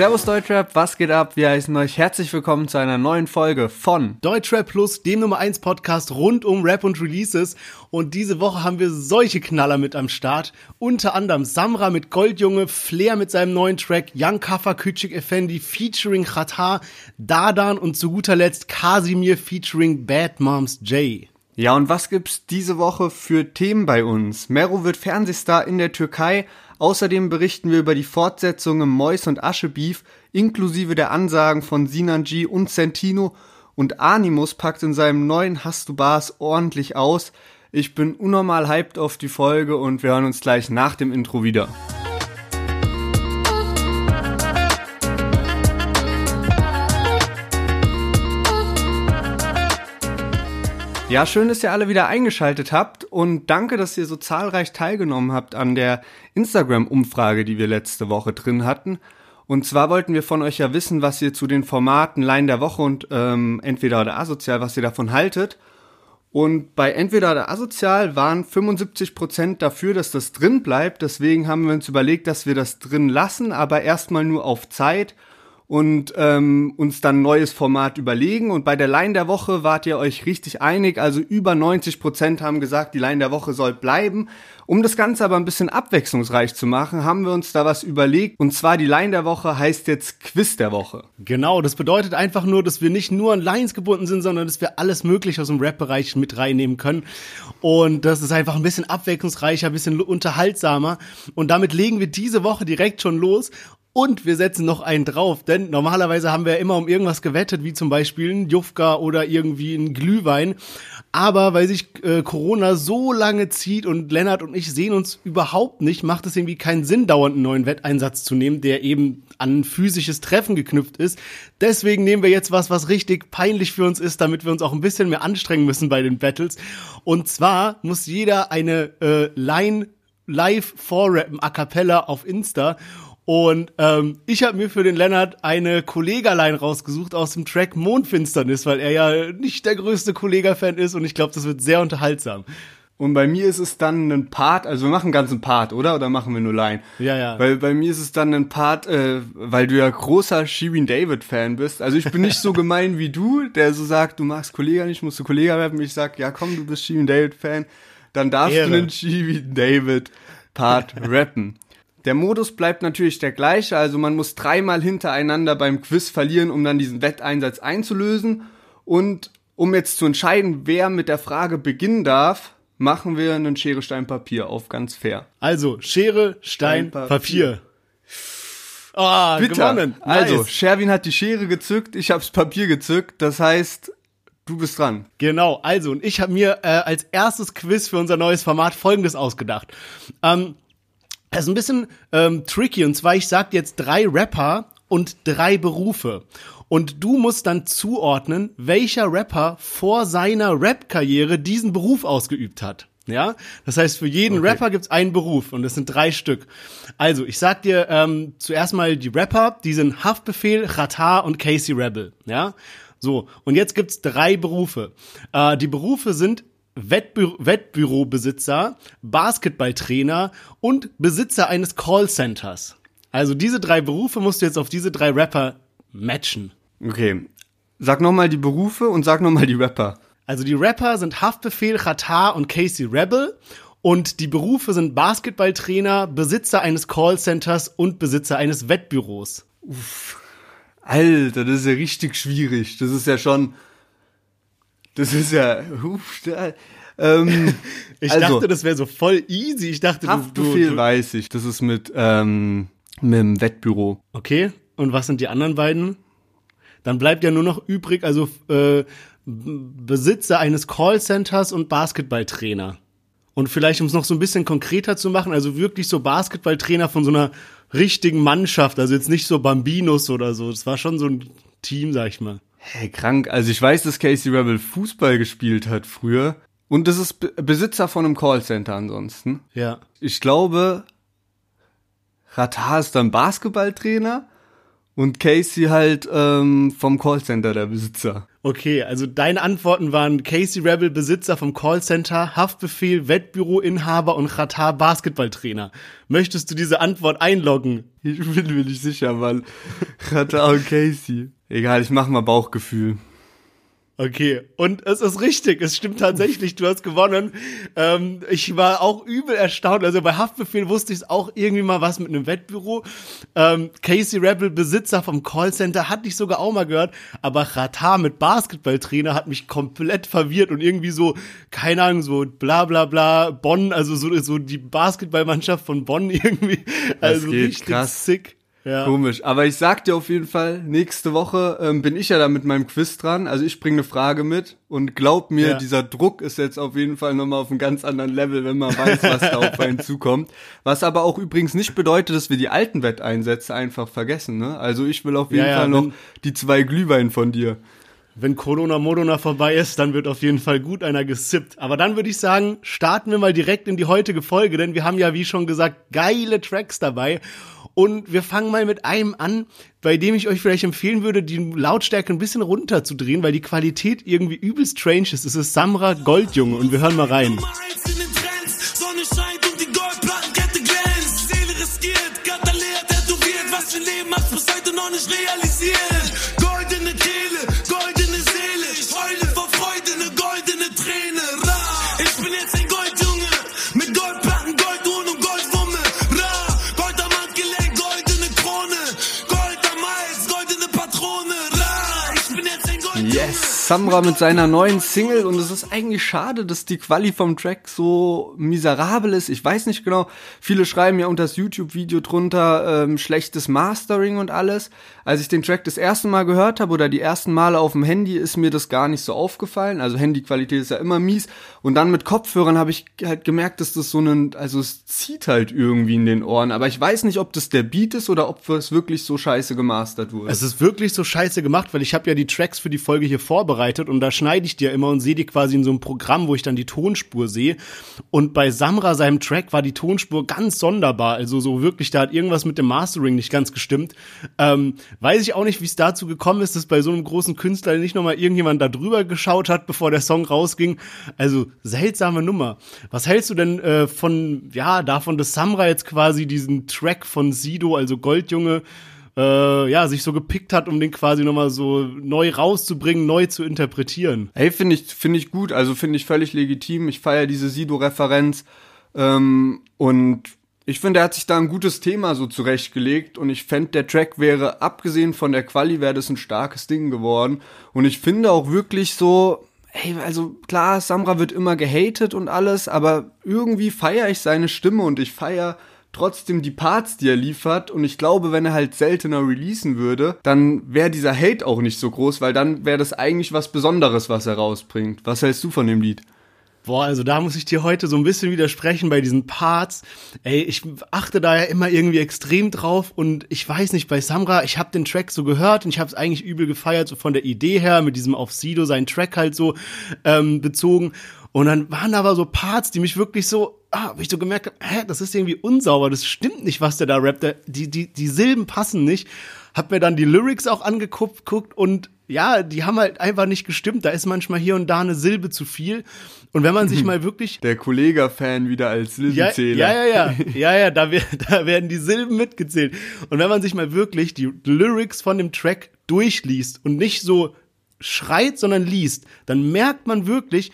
Servus Deutschrap, was geht ab? Wir heißen euch herzlich willkommen zu einer neuen Folge von Deutschrap Plus, dem Nummer 1 Podcast rund um Rap und Releases. Und diese Woche haben wir solche Knaller mit am Start. Unter anderem Samra mit Goldjunge, Flair mit seinem neuen Track, Young Kafa Küçük Effendi featuring Khatar, Dadan und zu guter Letzt Kasimir featuring Bad Moms J. Ja, und was gibt's diese Woche für Themen bei uns? Mero wird Fernsehstar in der Türkei. Außerdem berichten wir über die Fortsetzung im Mois und Asche Beef, inklusive der Ansagen von Sinan G und Sentino. Und Animus packt in seinem neuen Hast du Bars ordentlich aus. Ich bin unnormal hyped auf die Folge und wir hören uns gleich nach dem Intro wieder. Ja, schön, dass ihr alle wieder eingeschaltet habt und danke, dass ihr so zahlreich teilgenommen habt an der Instagram-Umfrage, die wir letzte Woche drin hatten. Und zwar wollten wir von euch ja wissen, was ihr zu den Formaten Line der Woche und ähm, Entweder oder Asozial, was ihr davon haltet. Und bei Entweder oder Asozial waren 75 Prozent dafür, dass das drin bleibt. Deswegen haben wir uns überlegt, dass wir das drin lassen, aber erstmal nur auf Zeit und ähm, uns dann ein neues Format überlegen. Und bei der Line der Woche wart ihr euch richtig einig. Also über 90 Prozent haben gesagt, die Line der Woche soll bleiben. Um das Ganze aber ein bisschen abwechslungsreich zu machen, haben wir uns da was überlegt. Und zwar die Line der Woche heißt jetzt Quiz der Woche. Genau, das bedeutet einfach nur, dass wir nicht nur an Lines gebunden sind, sondern dass wir alles Mögliche aus dem Rap-Bereich mit reinnehmen können. Und das ist einfach ein bisschen abwechslungsreicher, ein bisschen unterhaltsamer. Und damit legen wir diese Woche direkt schon los. Und wir setzen noch einen drauf, denn normalerweise haben wir ja immer um irgendwas gewettet, wie zum Beispiel ein Jufka oder irgendwie ein Glühwein. Aber weil sich äh, Corona so lange zieht und Lennart und ich sehen uns überhaupt nicht, macht es irgendwie keinen Sinn, dauernd einen neuen Wetteinsatz zu nehmen, der eben an ein physisches Treffen geknüpft ist. Deswegen nehmen wir jetzt was, was richtig peinlich für uns ist, damit wir uns auch ein bisschen mehr anstrengen müssen bei den Battles. Und zwar muss jeder eine äh, Line live vorrappen, a cappella auf Insta. Und ähm, ich habe mir für den Lennart eine Kollegerlein rausgesucht aus dem Track Mondfinsternis, weil er ja nicht der größte Kollega-Fan ist und ich glaube, das wird sehr unterhaltsam. Und bei mir ist es dann ein Part, also wir machen einen ganzen Part, oder? Oder machen wir nur Line? Ja, ja. Weil bei mir ist es dann ein Part, äh, weil du ja großer Shirin David Fan bist. Also ich bin nicht so gemein wie du, der so sagt, du magst Kollega nicht, musst du Kollega werden. Ich sag, ja komm, du bist Shirin David Fan. Dann darfst Ehre. du einen Shirin David Part rappen. Der Modus bleibt natürlich der gleiche, also man muss dreimal hintereinander beim Quiz verlieren, um dann diesen Wetteinsatz einzulösen. Und um jetzt zu entscheiden, wer mit der Frage beginnen darf, machen wir einen Schere, Stein, Papier auf, ganz fair. Also, Schere, Stein, Stein Papier. Ah, oh, gewonnen. Also, nice. Sherwin hat die Schere gezückt, ich hab's Papier gezückt, das heißt, du bist dran. Genau, also, und ich habe mir äh, als erstes Quiz für unser neues Format folgendes ausgedacht. Ähm, das ist ein bisschen ähm, tricky und zwar, ich sag jetzt drei Rapper und drei Berufe. Und du musst dann zuordnen, welcher Rapper vor seiner Rap-Karriere diesen Beruf ausgeübt hat. Ja, das heißt, für jeden okay. Rapper gibt's einen Beruf und das sind drei Stück. Also, ich sag dir ähm, zuerst mal die Rapper, die sind Haftbefehl, Khatar und Casey Rebel. Ja, so und jetzt gibt's drei Berufe. Äh, die Berufe sind Wettbü Wettbürobesitzer, Basketballtrainer und Besitzer eines Callcenters. Also diese drei Berufe musst du jetzt auf diese drei Rapper matchen. Okay. Sag nochmal die Berufe und sag nochmal die Rapper. Also die Rapper sind Haftbefehl, Khatar und Casey Rebel. Und die Berufe sind Basketballtrainer, Besitzer eines Callcenters und Besitzer eines Wettbüros. Uff. Alter, das ist ja richtig schwierig. Das ist ja schon das ist ja. Huf, da, ähm, ich also, dachte, das wäre so voll easy. Ich dachte, Haftbefehl du, du, weiß ich. Das ist mit, ähm, mit dem Wettbüro. Okay. Und was sind die anderen beiden? Dann bleibt ja nur noch übrig, also äh, Besitzer eines Callcenters und Basketballtrainer. Und vielleicht, um es noch so ein bisschen konkreter zu machen, also wirklich so Basketballtrainer von so einer richtigen Mannschaft, also jetzt nicht so Bambinos oder so. Das war schon so ein Team, sag ich mal. Hey, krank. Also ich weiß, dass Casey Rebel Fußball gespielt hat früher. Und das ist Be Besitzer von einem Callcenter ansonsten. Ja. Ich glaube, Ratar ist dann Basketballtrainer und Casey halt ähm, vom Callcenter der Besitzer. Okay, also deine Antworten waren Casey Rebel, Besitzer vom Callcenter, Haftbefehl, Wettbüroinhaber und Qatar Basketballtrainer. Möchtest du diese Antwort einloggen? Ich bin mir nicht sicher, Mann. Qatar und Casey. Egal, ich mach mal Bauchgefühl. Okay, und es ist richtig, es stimmt tatsächlich, du hast gewonnen. Ähm, ich war auch übel erstaunt, also bei Haftbefehl wusste ich es auch irgendwie mal was mit einem Wettbüro. Ähm, Casey Rebel, Besitzer vom Callcenter, hatte ich sogar auch mal gehört, aber Ratar mit Basketballtrainer hat mich komplett verwirrt und irgendwie so, keine Ahnung, so bla bla bla, Bonn, also so, so die Basketballmannschaft von Bonn irgendwie, also geht, richtig krass. sick. Ja. Komisch. Aber ich sag dir auf jeden Fall, nächste Woche ähm, bin ich ja da mit meinem Quiz dran. Also ich bringe eine Frage mit und glaub mir, Ja. dieser Druck ist jetzt auf jeden Fall nochmal auf einem ganz anderen Level, wenn man weiß, was da auf einen zukommt. Was aber auch übrigens nicht bedeutet, dass wir die alten Wetteinsätze einfach vergessen. Ne? Also ich will auf jeden Ja, Fall noch die zwei Glühwein von dir. Wenn Corona Modona vorbei ist, dann wird auf jeden Fall gut einer gesippt. Aber dann würde ich sagen, starten wir mal direkt in die heutige Folge, denn wir haben ja, wie schon gesagt, geile Tracks dabei. Und wir fangen mal mit einem an, bei dem ich euch vielleicht empfehlen würde, die Lautstärke ein bisschen runterzudrehen, weil die Qualität irgendwie übel strange ist. Es ist Samra Goldjunge und wir hören mal rein. Was für Leben hat's bis heute noch nicht realisiert. Yes, Samra mit seiner neuen Single und es ist eigentlich schade, dass die Quali vom Track so miserabel ist. Ich weiß nicht genau. Viele schreiben ja unter das YouTube-Video drunter ähm, schlechtes Mastering und alles. Als ich den Track das erste Mal gehört habe oder die ersten Male auf dem Handy, ist mir das gar nicht so aufgefallen. Also Handyqualität ist ja immer mies. Und dann mit Kopfhörern habe ich halt gemerkt, dass das so einen, also es zieht halt irgendwie in den Ohren. Aber ich weiß nicht, ob das der Beat ist oder ob es wirklich so scheiße gemastert wurde. Es ist wirklich so scheiße gemacht, weil ich habe ja die Tracks für die Folge hier vorbereitet und da schneide ich die ja immer und sehe die quasi in so einem Programm, wo ich dann die Tonspur sehe. Und bei Samra, seinem Track, war die Tonspur ganz sonderbar. Also so wirklich, da hat irgendwas mit dem Mastering nicht ganz gestimmt. Ähm, weiß ich auch nicht, wie es dazu gekommen ist, dass bei so einem großen Künstler nicht nochmal irgendjemand da drüber geschaut hat, bevor der Song rausging. Also seltsame Nummer. Was hältst du denn äh, von, ja, davon, dass Samra jetzt quasi diesen Track von Sido, also Goldjunge, äh, ja, sich so gepickt hat, um den quasi nochmal so neu rauszubringen, neu zu interpretieren. Ey, finde ich, finde ich gut, also finde ich völlig legitim. Ich feiere diese Sido-Referenz ähm, und ich finde, er hat sich da ein gutes Thema so zurechtgelegt und ich fände, der Track wäre, abgesehen von der Quali, wäre das ein starkes Ding geworden. Und ich finde auch wirklich so, ey, also klar, Samra wird immer gehatet und alles, aber irgendwie feiere ich seine Stimme und ich feiere trotzdem die Parts, die er liefert. Und ich glaube, wenn er halt seltener releasen würde, dann wäre dieser Hate auch nicht so groß, weil dann wäre das eigentlich was Besonderes, was er rausbringt. Was hältst du von dem Lied? Boah, also da muss ich dir heute so ein bisschen widersprechen bei diesen Parts. Ey, ich achte da ja immer irgendwie extrem drauf und ich weiß nicht, bei Samra, ich habe den Track so gehört und ich habe es eigentlich übel gefeiert, so von der Idee her, mit diesem auf Sido seinen Track halt so ähm, bezogen. Und dann waren aber so Parts, die mich wirklich so, ah, wo ich so gemerkt habe, hä, das ist irgendwie unsauber, das stimmt nicht, was der da rappt. Der, die, die, die Silben passen nicht. Hab mir dann die Lyrics auch angeguckt guckt und ja, die haben halt einfach nicht gestimmt. Da ist manchmal hier und da eine Silbe zu viel. Und wenn man sich mal wirklich Der Kollega-Fan wieder als ja, Silbenzähler. ja, ja, ja, ja, ja, da, wer- da werden die Silben mitgezählt. Und wenn man sich mal wirklich die Lyrics von dem Track durchliest und nicht so schreit, sondern liest, dann merkt man wirklich,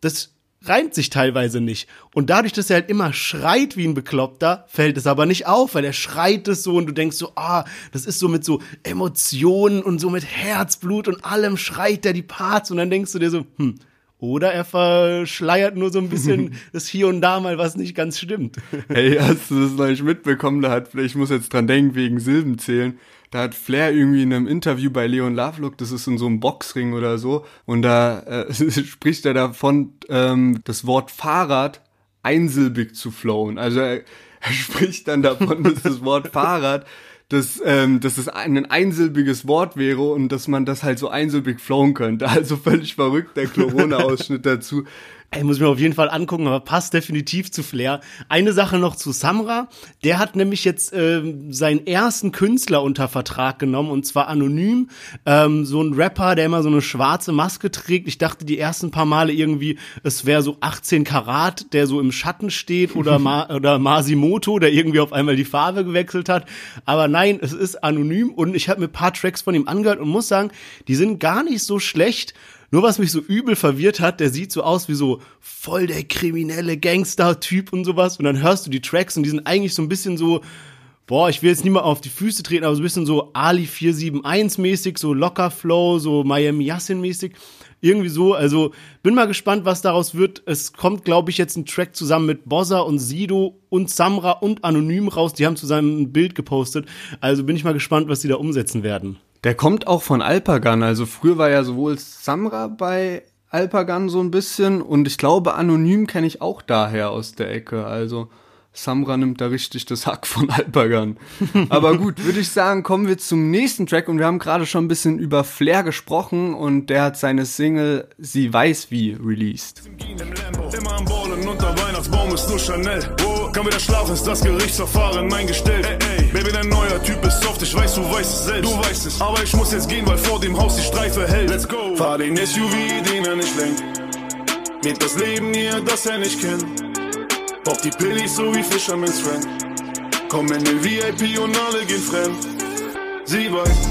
das reimt sich teilweise nicht. Und dadurch, dass er halt immer schreit wie ein Bekloppter, fällt es aber nicht auf, weil er schreit es so und du denkst so, ah, das ist so mit so Emotionen und so mit Herzblut und allem schreit er die Parts und dann denkst du dir so, hm, oder er verschleiert nur so ein bisschen das hier und da mal, was nicht ganz stimmt. Hey, hast du das noch nicht mitbekommen? Da hat, ich muss jetzt dran denken, wegen Silbenzählen. Da hat Flair irgendwie in einem Interview bei Leon Lovelock, das ist in so einem Boxring oder so, und da äh, spricht er davon, ähm, das Wort Fahrrad einsilbig zu flowen. Also er, er spricht dann davon, dass das Wort Fahrrad dass, ähm, dass es ein, ein einsilbiges Wort wäre und dass man das halt so einsilbig flowen könnte. Also völlig verrückt, der Corona-Ausschnitt dazu. Ey, muss ich mir auf jeden Fall angucken, aber passt definitiv zu Flair. Eine Sache noch zu Samra. Der hat nämlich jetzt ähm, seinen ersten Künstler unter Vertrag genommen und zwar anonym. Ähm, so ein Rapper, der immer so eine schwarze Maske trägt. Ich dachte die ersten paar Male irgendwie, es wäre so 18 Karat, der so im Schatten steht oder, Ma oder Masimoto, der irgendwie auf einmal die Farbe gewechselt hat. Aber nein, es ist anonym und ich habe mir paar Tracks von ihm angehört und muss sagen, die sind gar nicht so schlecht. Nur was mich so übel verwirrt hat, der sieht so aus wie so voll der kriminelle Gangster-Typ und sowas. Und dann hörst du die Tracks und die sind eigentlich so ein bisschen so, boah, ich will jetzt nicht mal auf die Füße treten, aber so ein bisschen so Ali 471 mäßig, so locker Flow, so Miami Yassin mäßig. Irgendwie so, also bin mal gespannt, was daraus wird. Es kommt, glaube ich, jetzt ein Track zusammen mit Bozza und Sido und Samra und Anonym raus. Die haben zusammen ein Bild gepostet. Also bin ich mal gespannt, was sie da umsetzen werden. Der kommt auch von Alpagan. Also früher war ja sowohl Samra bei Alpagan so ein bisschen und ich glaube, Anonym kenne ich auch daher aus der Ecke. Also Samra nimmt da richtig das Hack von Alpagan. Aber gut, würde ich sagen, kommen wir zum nächsten Track und wir haben gerade schon ein bisschen über Flair gesprochen und der hat seine Single Sie weiß wie released. Immer am Ballen unter Weihnachtsbaum ist nur Chanel. Oh, kann wieder schlafen, ist das Gerichtsverfahren eingestellt. Ey, ey, Baby, dein neuer Typ ist soft, ich weiß, du weißt es selbst. Du weißt es. Aber ich muss jetzt gehen, weil vor dem Haus die Streife hält. Let's go. Fahr den SUV, den er nicht lenkt. Lebt das Leben hier, das er nicht kennt. Pop die Pillis so wie Fisherman's Friend. Komm in den VIP und alle gehen fremd. Sie weiß,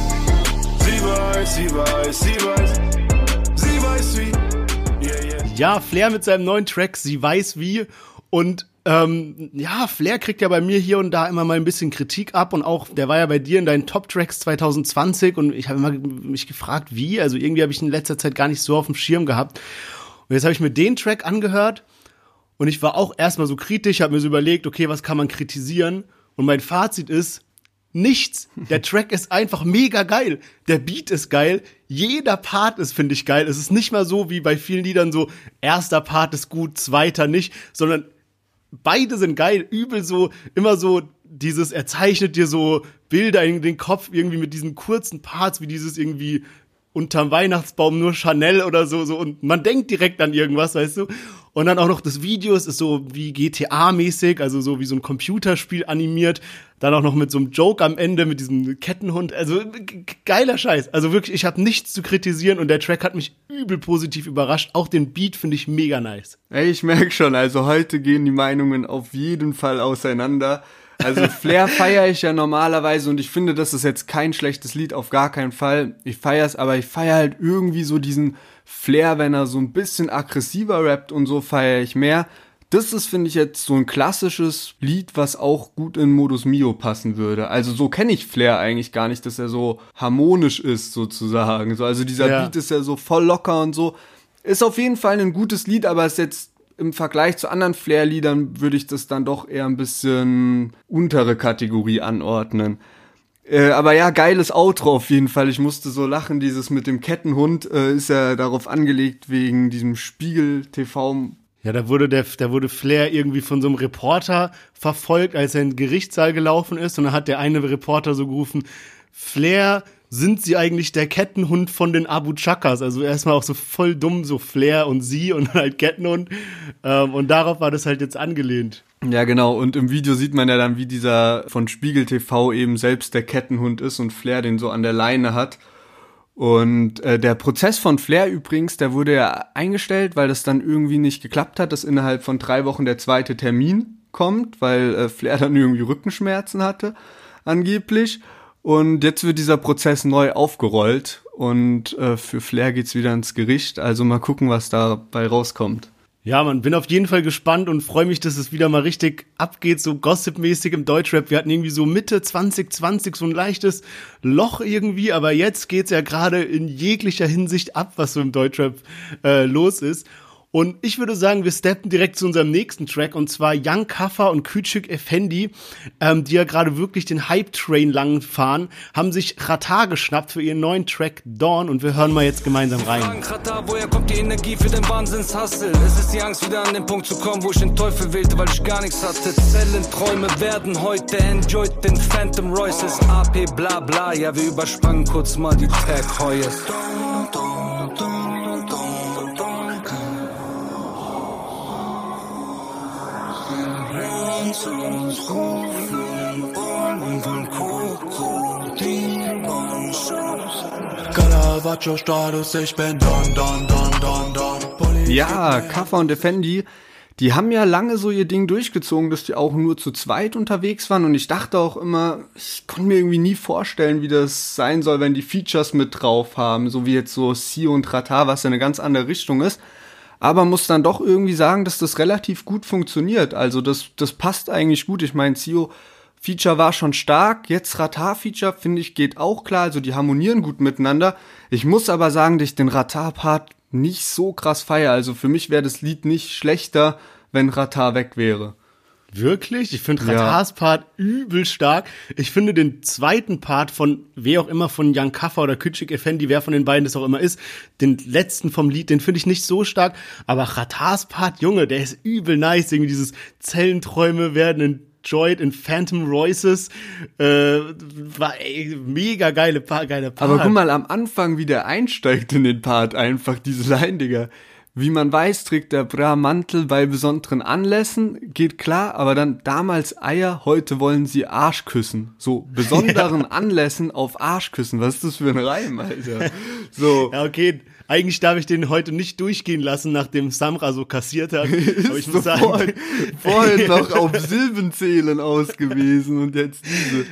sie weiß, sie weiß, sie weiß, sie weiß wie. Ja, Flair mit seinem neuen Track, sie weiß wie. Und ähm, ja, Flair kriegt ja bei mir hier und da immer mal ein bisschen Kritik ab und auch, der war ja bei dir in deinen Top-Tracks 2020 und ich habe immer mich gefragt, wie. Also irgendwie habe ich in letzter Zeit gar nicht so auf dem Schirm gehabt. Und jetzt habe ich mir den Track angehört und ich war auch erstmal so kritisch, habe mir so überlegt, okay, was kann man kritisieren? Und mein Fazit ist, nichts. Der Track ist einfach mega geil. Der Beat ist geil. Jeder Part ist, finde ich, geil. Es ist nicht mal so wie bei vielen Liedern so, erster Part ist gut, zweiter nicht, sondern beide sind geil. Übel so, immer so dieses, er zeichnet dir so Bilder in den Kopf irgendwie mit diesen kurzen Parts, wie dieses irgendwie unterm Weihnachtsbaum nur Chanel oder so, so und man denkt direkt an irgendwas, weißt du? Und dann auch noch das Video, es ist so wie GTA-mäßig, also so wie so ein Computerspiel animiert. Dann auch noch mit so einem Joke am Ende, mit diesem Kettenhund. Also geiler Scheiß. Also wirklich, ich habe nichts zu kritisieren und der Track hat mich übel positiv überrascht. Auch den Beat finde ich mega nice. Ey, ich merke schon, also heute gehen die Meinungen auf jeden Fall auseinander. Also Flair feiere ich ja normalerweise und ich finde, das ist jetzt kein schlechtes Lied, auf gar keinen Fall. Ich feiere es, aber ich feiere halt irgendwie so diesen Flair, wenn er so ein bisschen aggressiver rappt und so feiere ich mehr. Das ist, finde ich, jetzt so ein klassisches Lied, was auch gut in Modus Mio passen würde. Also so kenne ich Flair eigentlich gar nicht, dass er so harmonisch ist, sozusagen. So, also dieser Ja. Beat ist ja so voll locker und so. Ist auf jeden Fall ein gutes Lied, aber ist jetzt im Vergleich zu anderen Flair-Liedern würde ich das dann doch eher ein bisschen untere Kategorie anordnen. Äh, aber ja, geiles Outro auf jeden Fall. Ich musste so lachen. Dieses mit dem Kettenhund äh, ist ja darauf angelegt wegen diesem Spiegel-TV. Ja, da wurde der, da wurde Flair irgendwie von so einem Reporter verfolgt, als er in den Gerichtssaal gelaufen ist. Und dann hat der eine Reporter so gerufen, Flair, sind sie eigentlich der Kettenhund von den Abu Chakas? Also erstmal auch so voll dumm, so Flair und sie und halt Kettenhund. Ähm, und darauf war das halt jetzt angelehnt. Ja, genau. Und im Video sieht man ja dann, wie dieser von Spiegel TV eben selbst der Kettenhund ist und Flair den so an der Leine hat. Und äh, der Prozess von Flair übrigens, der wurde ja eingestellt, weil das dann irgendwie nicht geklappt hat, dass innerhalb von drei Wochen der zweite Termin kommt, weil äh, Flair dann irgendwie Rückenschmerzen hatte, angeblich. Und jetzt wird dieser Prozess neu aufgerollt und äh, für Flair geht's wieder ins Gericht. Also mal gucken, was dabei rauskommt. Ja, man, bin auf jeden Fall gespannt und freue mich, dass es wieder mal richtig abgeht, so gossipmäßig im Deutschrap. Wir hatten irgendwie so Mitte 2020 so ein leichtes Loch irgendwie, aber jetzt geht's ja gerade in jeglicher Hinsicht ab, was so im Deutschrap äh, los ist. Und ich würde sagen, wir steppen direkt zu unserem nächsten Track und zwar Young Kaffer und Küçük Effendi, ähm, die ja gerade wirklich den Hype-Train lang fahren, haben sich Rata geschnappt für ihren neuen Track Dawn und wir hören mal jetzt gemeinsam rein. Katar, woher kommt die Energie für den Wahnsinnshassel? Es ist die Angst, wieder an den Punkt zu kommen, wo ich den Teufel wählte, weil ich gar nichts hatte. Zellenträume werden heute enjoyed den Phantom Royces. AP bla bla, ja, wir übersprangen kurz mal die Tag Heues. Uns uns rufen und von Krokodilenschuss. Galavaggio-Status, ich bin Don, Don, Don, Don, Don. Ja, Kaffer und Effendi, die haben ja lange so ihr Ding durchgezogen, dass die auch nur zu zweit unterwegs waren und ich dachte auch immer, ich konnte mir irgendwie nie vorstellen, wie das sein soll, wenn die Features mit drauf haben, so wie jetzt so Sio und Rata, was ja eine ganz andere Richtung ist. Aber muss dann doch irgendwie sagen, dass das relativ gut funktioniert. Also das, das passt eigentlich gut. Ich meine, Sio Feature war schon stark. Jetzt Ratar-Feature, finde ich, geht auch klar. Also die harmonieren gut miteinander. Ich muss aber sagen, dass ich den Ratar-Part nicht so krass feier. Also für mich wäre das Lied nicht schlechter, wenn Ratar weg wäre. Wirklich? Ich finde Ja. Ratars Part übel stark. Ich finde den zweiten Part von wer auch immer, von Jan Kaffer oder Küçük Effendi, wer von den beiden das auch immer ist, den letzten vom Lied, den finde ich nicht so stark. Aber Ratars Part, Junge, der ist übel nice. Irgendwie dieses Zellenträume werden enjoyed in Phantom Royces. Äh, war ey, mega geile, Pa- geile Part. Aber guck mal, am Anfang, wie der einsteigt in den Part, einfach diese Line, Digga. Wie man weiß, trägt der Bra Mantel bei besonderen Anlässen, geht klar, aber dann damals Eier, heute wollen sie Arsch küssen. So, besonderen Anlässen auf Arsch küssen. Was ist das für ein Reim, Alter? So. Ja, okay. Eigentlich darf ich den heute nicht durchgehen lassen, nachdem Samra so kassiert hat. Aber ich muss sagen, vorhin, vorhin noch auf Silbenzählen ausgewiesen und jetzt diese.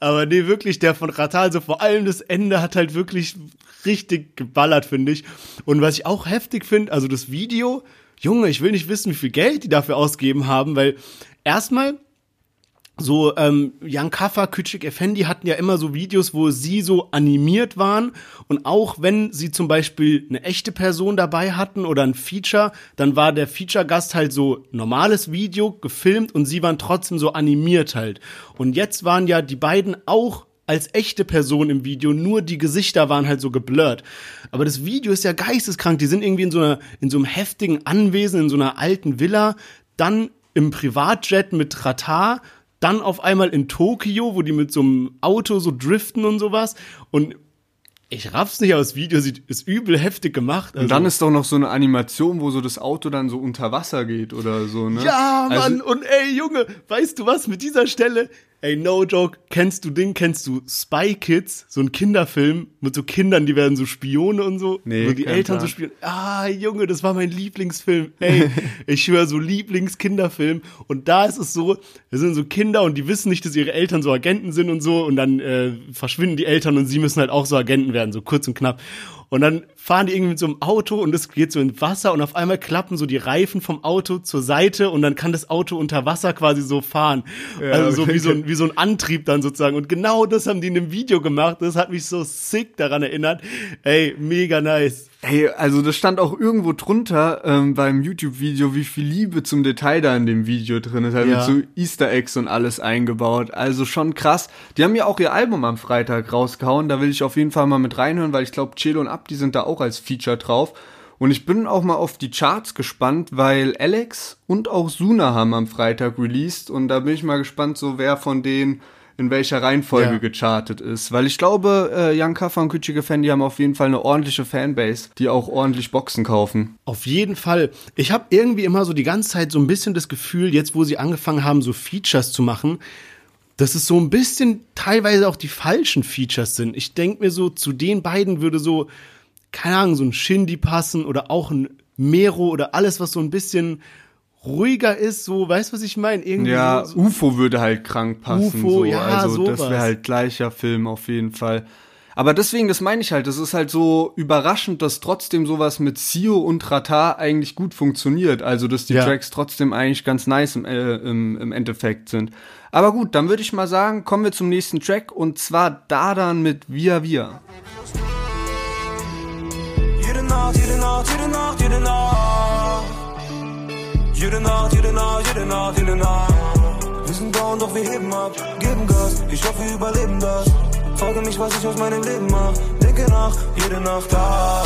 Aber nee, wirklich, der von Ratal, also vor allem das Ende hat halt wirklich richtig geballert, finde ich. Und was ich auch heftig finde, also das Video, Junge, ich will nicht wissen, wie viel Geld die dafür ausgegeben haben, weil erstmal so ähm, Jan Kaffer, Küçük Effendi hatten ja immer so Videos, wo sie so animiert waren und auch wenn sie zum Beispiel eine echte Person dabei hatten oder ein Feature, dann war der Feature-Gast halt so normales Video gefilmt und sie waren trotzdem so animiert halt. Und jetzt waren ja die beiden auch als echte Person im Video, nur die Gesichter waren halt so geblurrt. Aber das Video ist ja geisteskrank. Die sind irgendwie in so einer, in so einem heftigen Anwesen, in so einer alten Villa, dann im Privatjet mit Ratar, dann auf einmal in Tokio, wo die mit so einem Auto so driften und sowas. Und ich raff's nicht, aber das Video sieht, ist übel heftig gemacht. Also, Und dann ist doch noch so eine Animation, wo so das Auto dann so unter Wasser geht oder so, ne? Ja, Mann, Also, und ey, Junge, weißt du was, mit dieser Stelle, ey, no joke, kennst du Ding, kennst du Spy Kids, so ein Kinderfilm mit so Kindern, die werden so Spione und so, Nee, wo die Eltern Plan. so spielen. Ah, Junge, das war mein Lieblingsfilm. Ey, ich schwöre, so Lieblingskinderfilm. Und da ist es so, da sind so Kinder und die wissen nicht, dass ihre Eltern so Agenten sind und so und dann äh, verschwinden die Eltern und sie müssen halt auch so Agenten werden, so kurz und knapp. Und dann fahren die irgendwie mit so einem Auto und es geht so in Wasser und auf einmal klappen so die Reifen vom Auto zur Seite und dann kann das Auto unter Wasser quasi so fahren. also so wie so, ein, wie so ein Antrieb dann sozusagen. Und genau das haben die in dem Video gemacht. Das hat mich so sick daran erinnert. Ey, mega nice. Ey, also das stand auch irgendwo drunter ähm, beim YouTube-Video, wie viel Liebe zum Detail da in dem Video drin ist. Halt Ja. so Easter Eggs und alles eingebaut. Also schon krass. Die haben ja auch ihr Album am Freitag rausgehauen. Da will ich auf jeden Fall mal mit reinhören, weil ich glaube, Celo und Abdi sind da auch als Feature drauf. Und ich bin auch mal auf die Charts gespannt, weil Alex und auch Suna haben am Freitag released. Und da bin ich mal gespannt, so wer von denen in welcher Reihenfolge Ja. gechartet ist. Weil ich glaube, äh, Jan Kaffer und Küçük Effendi haben auf jeden Fall eine ordentliche Fanbase, die auch ordentlich Boxen kaufen. Auf jeden Fall. Ich habe irgendwie immer so die ganze Zeit so ein bisschen das Gefühl, jetzt wo sie angefangen haben, so Features zu machen, dass es so ein bisschen teilweise auch die falschen Features sind. Ich denk mir so, zu den beiden würde so, keine Ahnung, so ein Shindy passen oder auch ein Mero oder alles, was so ein bisschen ruhiger ist, so, weißt du, was ich meine? Irgendwie Ja, so, so UFO würde halt krank passen. UFO, so. ja, also das sowas. wäre halt gleicher Film auf jeden Fall. Aber deswegen, das meine ich halt, das ist halt so überraschend, dass trotzdem sowas mit Sio und Rata eigentlich gut funktioniert. Also, dass die Ja. Tracks trotzdem eigentlich ganz nice im, äh, im, im Endeffekt sind. Aber gut, dann würde ich mal sagen, kommen wir zum nächsten Track und zwar Dadan mit Via Via. Jede Nacht, jede Nacht, jede Nacht, jede Nacht. Jede Nacht, jede Nacht, jede Nacht, jede Nacht. Wir sind down, doch wir heben ab, geben Gas. Ich hoffe, wir überleben das. Frage mich, was ich aus meinem Leben mach. Denke nach, jede Nacht da.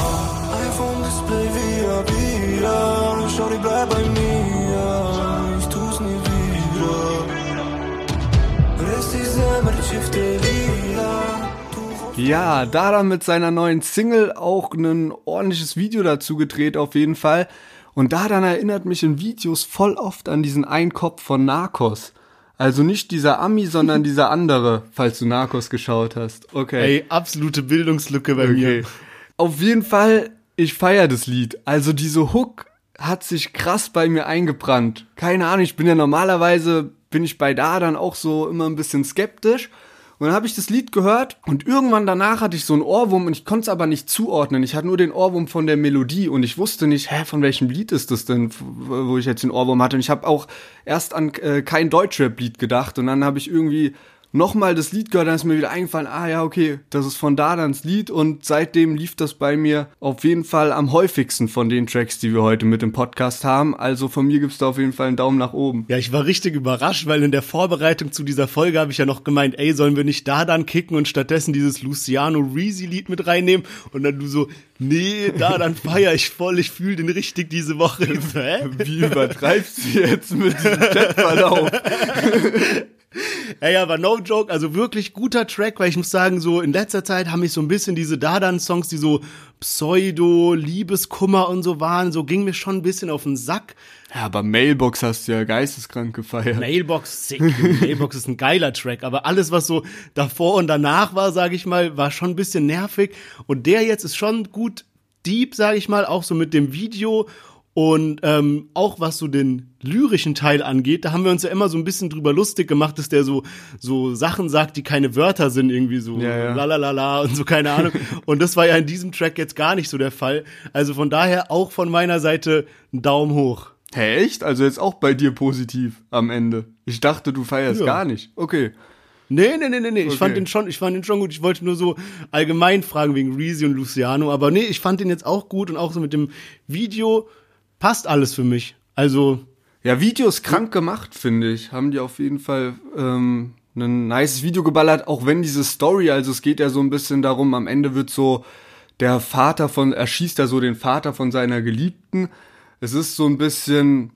iPhone Display via via. Schau, die bleib bei mir. Ich tu's nie wieder. Resti zemr çifte lila. Ja, Dada mit seiner neuen Single auch ein ordentliches Video dazu gedreht auf jeden Fall. Und da dann erinnert mich in Videos voll oft an diesen Einkopf von Narcos. Also nicht dieser Ami, sondern dieser andere, falls du Narcos geschaut hast. Okay. Ey, absolute Bildungslücke bei mir. Okay. Auf jeden Fall, ich feier das Lied. Also diese Hook hat sich krass bei mir eingebrannt. Keine Ahnung, ich bin ja normalerweise, bin ich bei da dann auch so immer ein bisschen skeptisch. Und dann habe ich das Lied gehört und irgendwann danach hatte ich so einen Ohrwurm und ich konnte es aber nicht zuordnen. Ich hatte nur den Ohrwurm von der Melodie und ich wusste nicht, hä, von welchem Lied ist das denn, wo ich jetzt den Ohrwurm hatte. Und ich habe auch erst an äh, kein Deutschrap-Lied gedacht und dann habe ich irgendwie nochmal das Lied gehört, dann ist mir wieder eingefallen, ah ja, okay, das ist von da dann das Lied und seitdem lief das bei mir auf jeden Fall am häufigsten von den Tracks, die wir heute mit dem Podcast haben. Also von mir gibt's da auf jeden Fall einen Daumen nach oben. Ja, ich war richtig überrascht, weil in der Vorbereitung zu dieser Folge habe ich ja noch gemeint, ey, sollen wir nicht da dann kicken und stattdessen dieses Luciano Reezy Lied mit reinnehmen? Und dann du so, nee, da dann feier ich voll, ich fühle den richtig diese Woche. Hä? Wie übertreibst du jetzt mit diesem Chatverlauf? Ey, aber no joke, also wirklich guter Track, weil ich muss sagen, so in letzter Zeit haben mich so ein bisschen diese Dadan-Songs, die so Pseudo, Liebeskummer und so waren, so ging mir schon ein bisschen auf den Sack. Ja, aber Mailbox hast du ja geisteskrank gefeiert. Mailbox, sick. Mailbox ist ein geiler Track, aber alles, was so davor und danach war, sage ich mal, war schon ein bisschen nervig. Und der jetzt ist schon gut deep, sage ich mal, auch so mit dem Video und ähm, auch was so den lyrischen Teil angeht, da haben wir uns ja immer so ein bisschen drüber lustig gemacht, dass der so so Sachen sagt, die keine Wörter sind, irgendwie so Ja, ja. la la la la und so keine Ahnung. und das war ja in diesem Track jetzt gar nicht so der Fall. Also von daher auch von meiner Seite ein Daumen hoch. Hä, echt? Also jetzt auch bei dir positiv am Ende. Ich dachte, du feierst Ja. gar nicht. Okay. Nee, nee, nee, nee, nee. Ich Okay. fand den schon, ich fand den schon gut. Ich wollte nur so allgemein fragen wegen Reezy und Luciano, aber nee, ich fand den jetzt auch gut und auch so mit dem Video passt alles für mich. Also Ja, Videos krank gemacht, finde ich. Haben die auf jeden Fall ähm, ein nices Video geballert, auch wenn diese Story, also es geht ja so ein bisschen darum, am Ende wird so der Vater von, erschießt er so den Vater von seiner Geliebten. Es ist so ein bisschen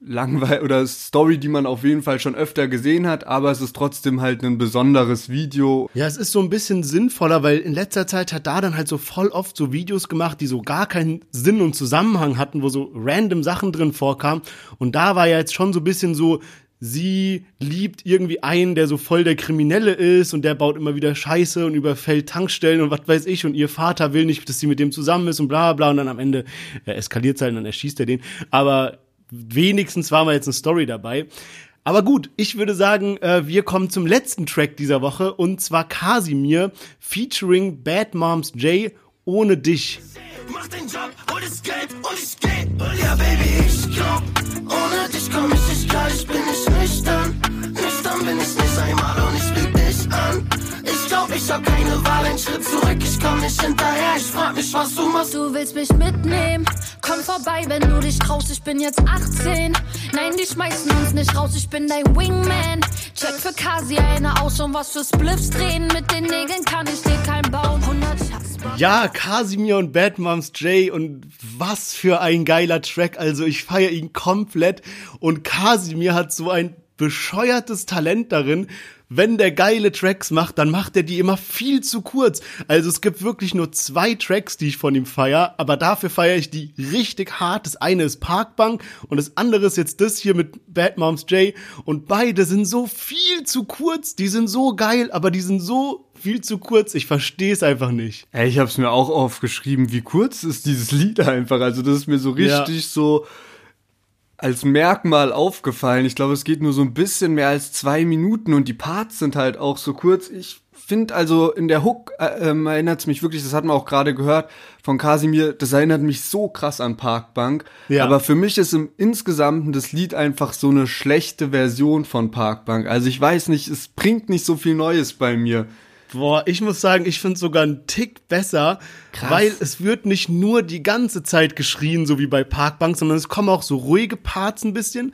langweilig oder Story, die man auf jeden Fall schon öfter gesehen hat, aber es ist trotzdem halt ein besonderes Video. Ja, es ist so ein bisschen sinnvoller, weil in letzter Zeit hat da dann halt so voll oft so Videos gemacht, die so gar keinen Sinn und Zusammenhang hatten, wo so random Sachen drin vorkamen. Und da war ja jetzt schon so ein bisschen so, sie liebt irgendwie einen, der so voll der Kriminelle ist und der baut immer wieder Scheiße und überfällt Tankstellen und was weiß ich und ihr Vater will nicht, dass sie mit dem zusammen ist und bla bla und dann am Ende äh, eskaliert halt und dann erschießt er den. Aber wenigstens war mal jetzt eine Story dabei. Aber gut, ich würde sagen, äh, wir kommen zum letzten Track dieser Woche und zwar Casimir featuring Bad Moms J ohne dich. Mach den Job, hol das Geld und ich geh. Und ja, Baby, ich glaub, ohne dich komm ich nicht klar, ich bin nicht nüchtern. Nüchtern bin ich nicht einmal und ich lüg dich an. Ich glaub, ich hab keine Wahl, ein Schritt zurück, ich komm nicht hinterher. Ich frag mich, was du machst. Du willst mich mitnehmen? Komm vorbei, wenn du dich traust. Ich bin jetzt 18. Nein, die schmeißen uns nicht raus. Ich bin dein Wingman. Check für Kasi eine aus und was für Spliffs drehen. Mit den Nägeln kann ich dir kein bauen. 100 Schatz. Ja, Casimir und Bad Moms J und was für ein geiler Track. Also ich feiere ihn komplett und Casimir hat so ein bescheuertes Talent darin. Wenn der geile Tracks macht, dann macht er die immer viel zu kurz. Also es gibt wirklich nur zwei Tracks, die ich von ihm feier, aber dafür feiere ich die richtig hart. Das eine ist Parkbank und das andere ist jetzt das hier mit Bad Moms J und beide sind so viel zu kurz. Die sind so geil, aber die sind so viel zu kurz. Ich verstehe es einfach nicht. Ey, ich hab's mir auch aufgeschrieben, wie kurz ist dieses Lied einfach. Also das ist mir so Ja. richtig so als Merkmal aufgefallen. Ich glaube, es geht nur so ein bisschen mehr als zwei Minuten und die Parts sind halt auch so kurz. Ich finde also in der Hook äh, ähm, erinnert es mich wirklich, das hat man auch gerade gehört von Kasimir, das erinnert mich so krass an Parkbank. Ja. Aber für mich ist im Insgesamten das Lied einfach so eine schlechte Version von Parkbank. Also ich weiß nicht, es bringt nicht so viel Neues bei mir. Boah, ich muss sagen, ich finde sogar einen Tick besser, Krass. weil es wird nicht nur die ganze Zeit geschrien, so wie bei Parkbank, sondern es kommen auch so ruhige Parts ein bisschen.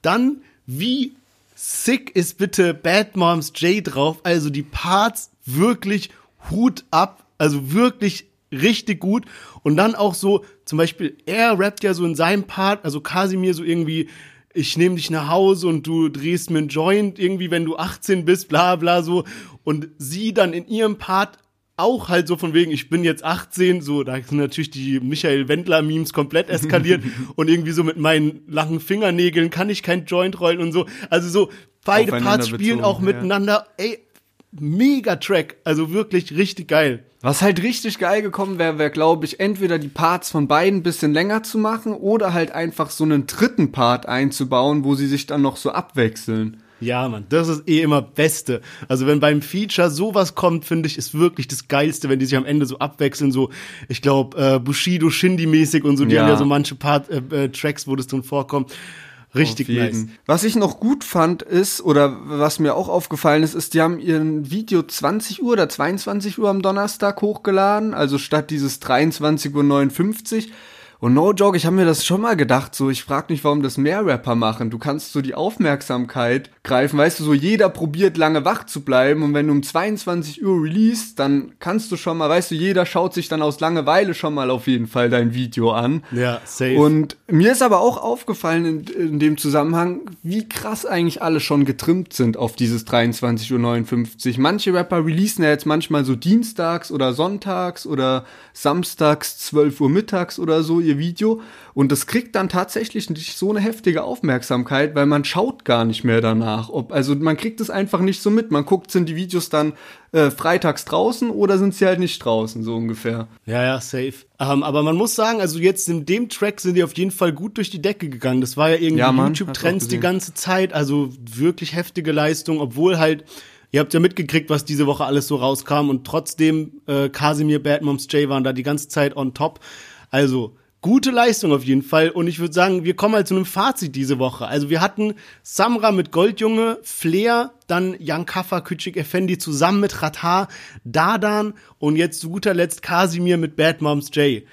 Dann, wie sick ist bitte Bad Moms J drauf? Also die Parts wirklich Hut ab, also wirklich richtig gut. Und dann auch so, zum Beispiel, er rappt ja so in seinem Part, also Kasimir so irgendwie, ich nehme dich nach Hause und du drehst mir einen Joint irgendwie, wenn du 18 bist, bla bla so. Und sie dann in ihrem Part auch halt so von wegen, ich bin jetzt 18, so, da sind natürlich die Michael Wendler-Memes komplett eskaliert und irgendwie so mit meinen langen Fingernägeln kann ich kein Joint rollen und so. Also so, beide Parts spielen bezogen, auch ja. miteinander. Ey, mega Track. Also wirklich richtig geil. Was halt richtig geil gekommen wäre, wäre, glaube ich, entweder die Parts von beiden ein bisschen länger zu machen oder halt einfach so einen dritten Part einzubauen, wo sie sich dann noch so abwechseln. Ja, Mann, das ist eh immer Beste. Also wenn beim Feature sowas kommt, finde ich, ist wirklich das Geilste, wenn die sich am Ende so abwechseln, so, ich glaube, äh, Bushido, Shindy-mäßig und so, die Ja. haben ja so manche Part, äh, äh, Tracks, wo das drin vorkommt. Richtig nice. Was ich noch gut fand ist, oder was mir auch aufgefallen ist, ist, die haben ihren Video 20 Uhr oder 22 Uhr am Donnerstag hochgeladen, also statt dieses 23.59 Uhr. Und no joke, ich habe mir das schon mal gedacht, so, ich frag mich, warum das mehr Rapper machen. Du kannst so die Aufmerksamkeit greifen, weißt du, so jeder probiert lange wach zu bleiben und wenn du um 22 Uhr release, dann kannst du schon mal, weißt du, jeder schaut sich dann aus Langeweile schon mal auf jeden Fall dein Video an. Ja, safe. Und mir ist aber auch aufgefallen in, in dem Zusammenhang, wie krass eigentlich alle schon getrimmt sind auf dieses 23.59 Uhr. Manche Rapper releasen ja jetzt manchmal so dienstags oder sonntags oder samstags 12 Uhr mittags oder so ihr Video. Und das kriegt dann tatsächlich nicht so eine heftige Aufmerksamkeit, weil man schaut gar nicht mehr danach. Ob, also man kriegt es einfach nicht so mit. Man guckt, sind die Videos dann äh, freitags draußen oder sind sie halt nicht draußen, so ungefähr. Ja, ja, safe. Ähm, aber man muss sagen, also jetzt in dem Track sind die auf jeden Fall gut durch die Decke gegangen. Das war ja irgendwie Ja, YouTube-Trends die ganze Zeit. Also wirklich heftige Leistung, obwohl halt, ihr habt ja mitgekriegt, was diese Woche alles so rauskam und trotzdem äh, Casimir, Bad Moms J waren da die ganze Zeit on top. Also gute Leistung auf jeden Fall. Und ich würde sagen, wir kommen halt zu einem Fazit diese Woche. Also wir hatten Samra mit Goldjunge, Flair, dann Jan Kaffer, Küçük Effendi zusammen mit Ratar, Dadan und jetzt zu guter Letzt Kasimir mit Bad Moms J.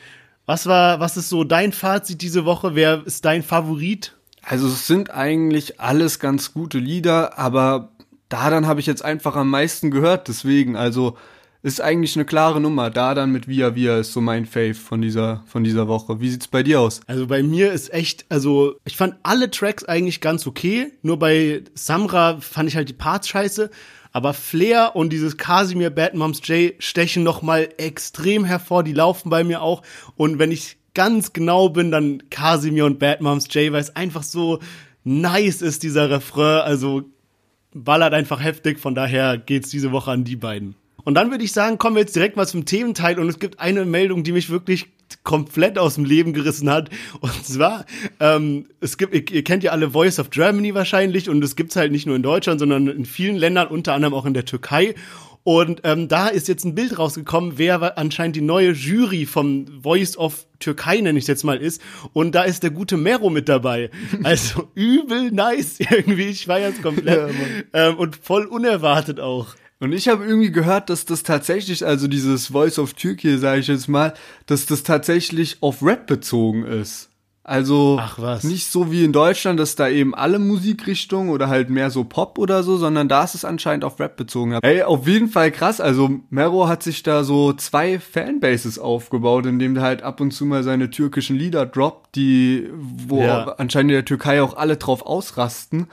Was war, was ist so dein Fazit diese Woche? Wer ist dein Favorit? Also es sind eigentlich alles ganz gute Lieder, aber da dann habe ich jetzt einfach am meisten gehört, deswegen, also ist eigentlich eine klare Nummer. Da dann mit Via Via ist so mein Fave von dieser, von dieser Woche. Wie sieht's bei dir aus? Also bei mir ist echt, also ich fand alle Tracks eigentlich ganz okay. Nur bei Samra fand ich halt die Parts scheiße. Aber Flair und dieses Casimir Bad Moms J stechen noch mal extrem hervor. Die laufen bei mir auch. Und wenn ich ganz genau bin, dann Casimir und Bad Moms J, weil es einfach so nice ist, dieser Refrain. Also ballert einfach heftig. Von daher geht's diese Woche an die beiden. Und dann würde ich sagen, kommen wir jetzt direkt mal zum Thementeil. Und es gibt eine Meldung, die mich wirklich komplett aus dem Leben gerissen hat. Und zwar, ähm, es gibt, ihr, ihr kennt ja alle Voice of Germany wahrscheinlich und es gibt's halt nicht nur in Deutschland, sondern in vielen Ländern, unter anderem auch in der Türkei. Und ähm, da ist jetzt ein Bild rausgekommen, wer anscheinend die neue Jury vom Voice of Türkei, nenne ich jetzt mal, ist. Und da ist der gute Mero mit dabei. Also übel nice irgendwie. Ich war jetzt komplett. ähm, und voll unerwartet auch. Und ich habe irgendwie gehört, dass das tatsächlich, also dieses Voice of Türkei, sage ich jetzt mal, dass das tatsächlich auf Rap bezogen ist. Also Ach, was? nicht so wie in Deutschland, dass da eben alle Musikrichtungen oder halt mehr so Pop oder so, sondern da ist es anscheinend auf Rap bezogen. Ey, auf jeden Fall krass. Also Mero hat sich da so zwei Fanbases aufgebaut, indem er halt ab und zu mal seine türkischen Lieder droppt, die, wo Ja. anscheinend in der Türkei auch alle drauf ausrasten.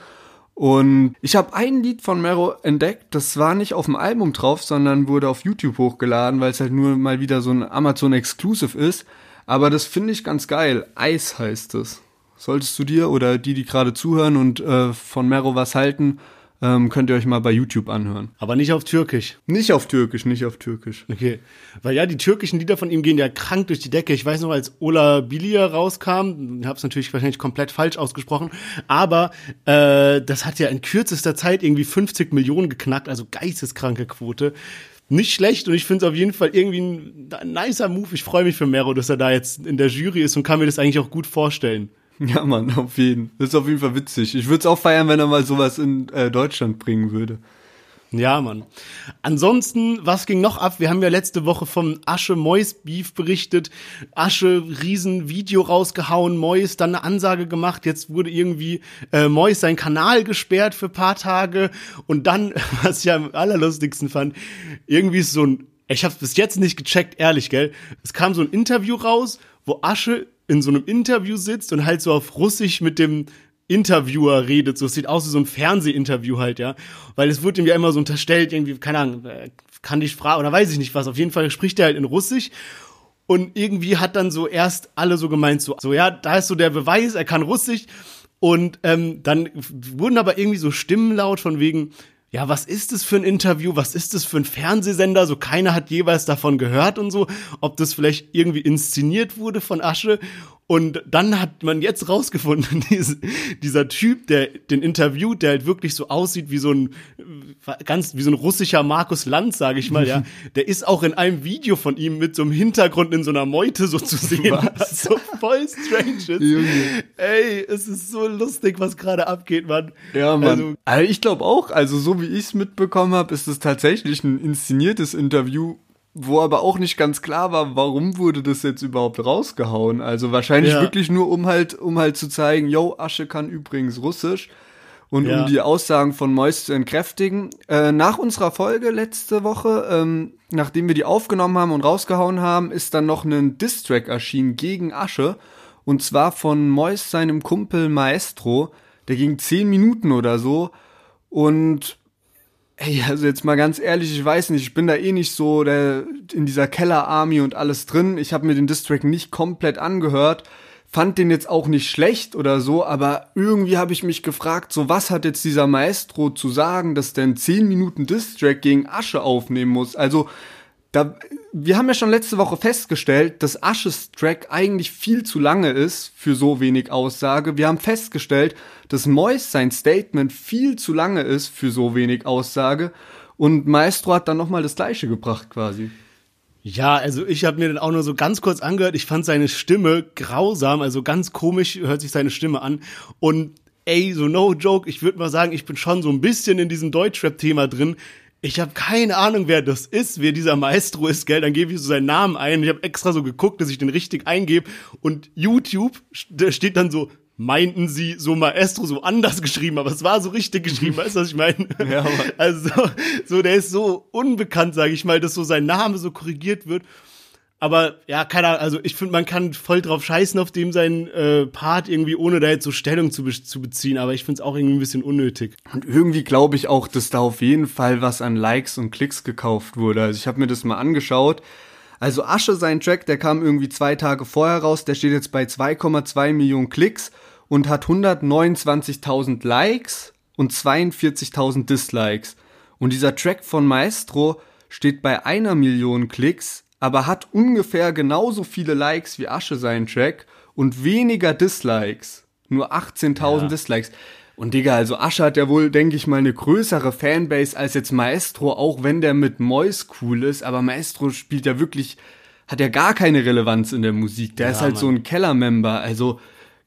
Und ich habe ein Lied von Mero entdeckt, das war nicht auf dem Album drauf, sondern wurde auf YouTube hochgeladen, weil es halt nur mal wieder so ein Amazon Exclusive ist. Aber das finde ich ganz geil. Eis heißt es. Solltest du dir oder die, die gerade zuhören und äh, von Mero was halten, ähm, könnt ihr euch mal bei YouTube anhören. Aber nicht auf Türkisch. Nicht auf Türkisch, nicht auf Türkisch. Okay. Weil ja, die türkischen Lieder von ihm gehen ja krank durch die Decke. Ich weiß noch, als Ola Bilia rauskam, hab's natürlich wahrscheinlich komplett falsch ausgesprochen, aber äh, das hat ja in kürzester Zeit irgendwie 50 Millionen geknackt, also geisteskranke Quote. Nicht schlecht und ich finde es auf jeden Fall irgendwie ein, ein nicer Move. Ich freue mich für Mero, dass er da jetzt in der Jury ist und kann mir das eigentlich auch gut vorstellen. Ja, Mann, auf jeden. Das ist auf jeden Fall witzig. Ich würde es auch feiern, wenn er mal sowas in äh, Deutschland bringen würde. Ja, Mann. Ansonsten, was ging noch ab? Wir haben ja letzte Woche vom Asche Mois Beef berichtet. Asche riesen Video rausgehauen, Mois dann eine Ansage gemacht. Jetzt wurde irgendwie äh, Mois sein Kanal gesperrt für paar Tage und dann, was ich am allerlustigsten fand, irgendwie ist so ein ich habe bis jetzt nicht gecheckt, ehrlich, gell? Es kam so ein Interview raus, wo Asche in so einem Interview sitzt und halt so auf Russisch mit dem Interviewer redet. So, es sieht aus wie so ein Fernsehinterview halt, ja. Weil es wird ihm ja immer so unterstellt, irgendwie, keine Ahnung, äh, kann dich fragen oder weiß ich nicht was. Auf jeden Fall spricht er halt in Russisch. Und irgendwie hat dann so erst alle so gemeint, so, so ja, da ist so der Beweis, er kann Russisch. Und ähm, dann wurden aber irgendwie so Stimmen laut von wegen, ja, was ist das für ein Interview? Was ist das für ein Fernsehsender? So keiner hat jeweils davon gehört und so, ob das vielleicht irgendwie inszeniert wurde von Asche. Und dann hat man jetzt rausgefunden, diese, dieser Typ, der den interviewt, der halt wirklich so aussieht wie so ein ganz wie so ein russischer Markus Lanz, sage ich mal, ja, der ist auch in einem Video von ihm mit so einem Hintergrund in so einer Meute so zu sehen, was so voll strange ist. Ey, es ist so lustig, was gerade abgeht, Mann. Ja, Mann. Also, also ich glaube auch, also so wie ich es mitbekommen habe, ist es tatsächlich ein inszeniertes Interview wo aber auch nicht ganz klar war, warum wurde das jetzt überhaupt rausgehauen. Also wahrscheinlich ja. wirklich nur, um halt, um halt zu zeigen, yo, Asche kann übrigens Russisch und ja. um die Aussagen von Mois zu entkräftigen. Äh, nach unserer Folge letzte Woche, ähm, nachdem wir die aufgenommen haben und rausgehauen haben, ist dann noch ein Distrack erschienen gegen Asche. Und zwar von Mois seinem Kumpel Maestro. Der ging zehn Minuten oder so. Und Ey, also jetzt mal ganz ehrlich, ich weiß nicht, ich bin da eh nicht so der, in dieser Keller-Army und alles drin. Ich habe mir den Distrack nicht komplett angehört, fand den jetzt auch nicht schlecht oder so, aber irgendwie habe ich mich gefragt, so was hat jetzt dieser Maestro zu sagen, dass der einen 10 Minuten Distrack gegen Asche aufnehmen muss? Also da, wir haben ja schon letzte Woche festgestellt, dass Ashes Track eigentlich viel zu lange ist für so wenig Aussage. Wir haben festgestellt, dass Mois sein Statement viel zu lange ist für so wenig Aussage. Und Maestro hat dann nochmal das gleiche gebracht quasi. Ja, also ich habe mir dann auch nur so ganz kurz angehört. Ich fand seine Stimme grausam, also ganz komisch hört sich seine Stimme an. Und ey, so no joke, ich würde mal sagen, ich bin schon so ein bisschen in diesem Deutschrap-Thema drin ich habe keine Ahnung, wer das ist, wer dieser Maestro ist, gell? Dann gebe ich so seinen Namen ein. Ich habe extra so geguckt, dass ich den richtig eingebe. Und YouTube, da steht dann so, meinten sie so Maestro so anders geschrieben, aber es war so richtig geschrieben, weißt du, was ich meine? Ja, also so, der ist so unbekannt, sage ich mal, dass so sein Name so korrigiert wird. Aber ja, keine Ahnung, also ich finde, man kann voll drauf scheißen auf dem seinen äh, Part irgendwie, ohne da jetzt so Stellung zu, be zu beziehen. Aber ich finde es auch irgendwie ein bisschen unnötig. Und irgendwie glaube ich auch, dass da auf jeden Fall was an Likes und Klicks gekauft wurde. Also ich habe mir das mal angeschaut. Also Asche, sein Track, der kam irgendwie zwei Tage vorher raus. Der steht jetzt bei 2,2 Millionen Klicks und hat 129.000 Likes und 42.000 Dislikes. Und dieser Track von Maestro steht bei einer Million Klicks aber hat ungefähr genauso viele Likes wie Asche seinen Track und weniger Dislikes. Nur 18.000 ja. Dislikes. Und Digga, also Asche hat ja wohl, denke ich mal, eine größere Fanbase als jetzt Maestro, auch wenn der mit Mois cool ist, aber Maestro spielt ja wirklich, hat ja gar keine Relevanz in der Musik. Der ja, ist halt Mann. so ein Keller-Member, also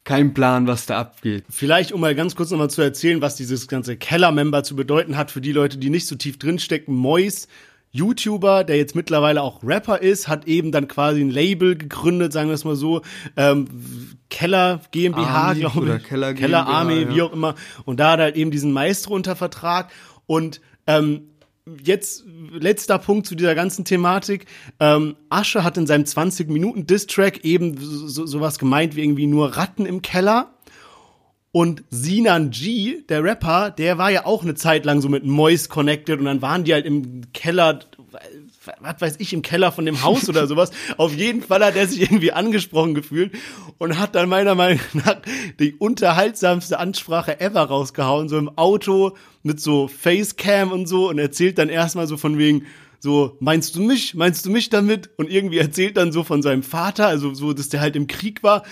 kein Plan, was da abgeht. Vielleicht, um mal ganz kurz nochmal zu erzählen, was dieses ganze Keller-Member zu bedeuten hat für die Leute, die nicht so tief drinstecken. Mois YouTuber, der jetzt mittlerweile auch Rapper ist, hat eben dann quasi ein Label gegründet, sagen wir es mal so, ähm, Keller GmbH, glaube ich. Keller, Keller GmbH, Army, ja. wie auch immer. Und da hat er halt eben diesen Maestro unter Vertrag. Und ähm, jetzt letzter Punkt zu dieser ganzen Thematik. Ähm, Asche hat in seinem 20-Minuten-Distrack eben so, sowas gemeint wie irgendwie nur Ratten im Keller. Und Sinan G, der Rapper, der war ja auch eine Zeit lang so mit Mois connected und dann waren die halt im Keller, was weiß ich, im Keller von dem Haus oder sowas. Auf jeden Fall hat er sich irgendwie angesprochen gefühlt und hat dann meiner Meinung nach die unterhaltsamste Ansprache ever rausgehauen, so im Auto mit so Facecam und so und erzählt dann erstmal so von wegen, so, meinst du mich? Meinst du mich damit? Und irgendwie erzählt dann so von seinem Vater, also so, dass der halt im Krieg war